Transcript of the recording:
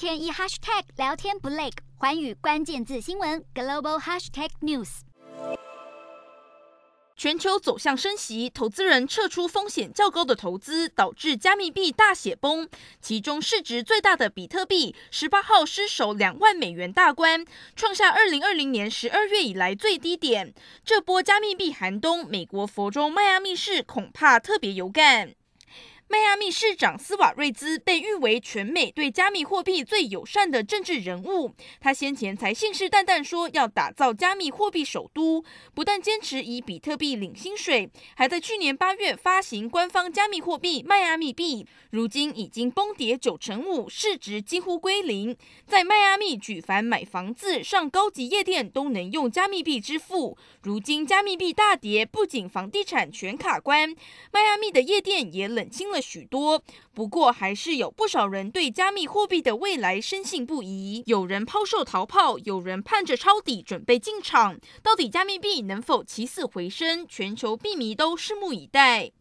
天一 hashtag 聊天不累，环宇关键字新闻 global hashtag news。全球走向升息，投资人撤出风险较高的投资，导致加密币大血崩。其中市值最大的比特币，十八号失守两万美元大关，创下二零二零年十二月以来最低点。这波加密币寒冬，美国佛州迈阿密市恐怕特别有感。迈阿密市长斯瓦瑞兹被誉为全美对加密货币最友善的政治人物。他先前才信誓旦旦说要打造加密货币首都，不但坚持以比特币领薪水，还在去年八月发行官方加密货币迈阿密币。如今已经崩跌九成五，市值几乎归零。在迈阿密，举凡买房子、上高级夜店都能用加密币支付。如今加密币大跌，不仅房地产全卡关，迈阿密的夜店也冷清了许多，不过还是有不少人对加密货币的未来深信不疑。有人抛售逃跑，有人盼着抄底准备进场。到底加密币能否起死回生？全球币迷都拭目以待。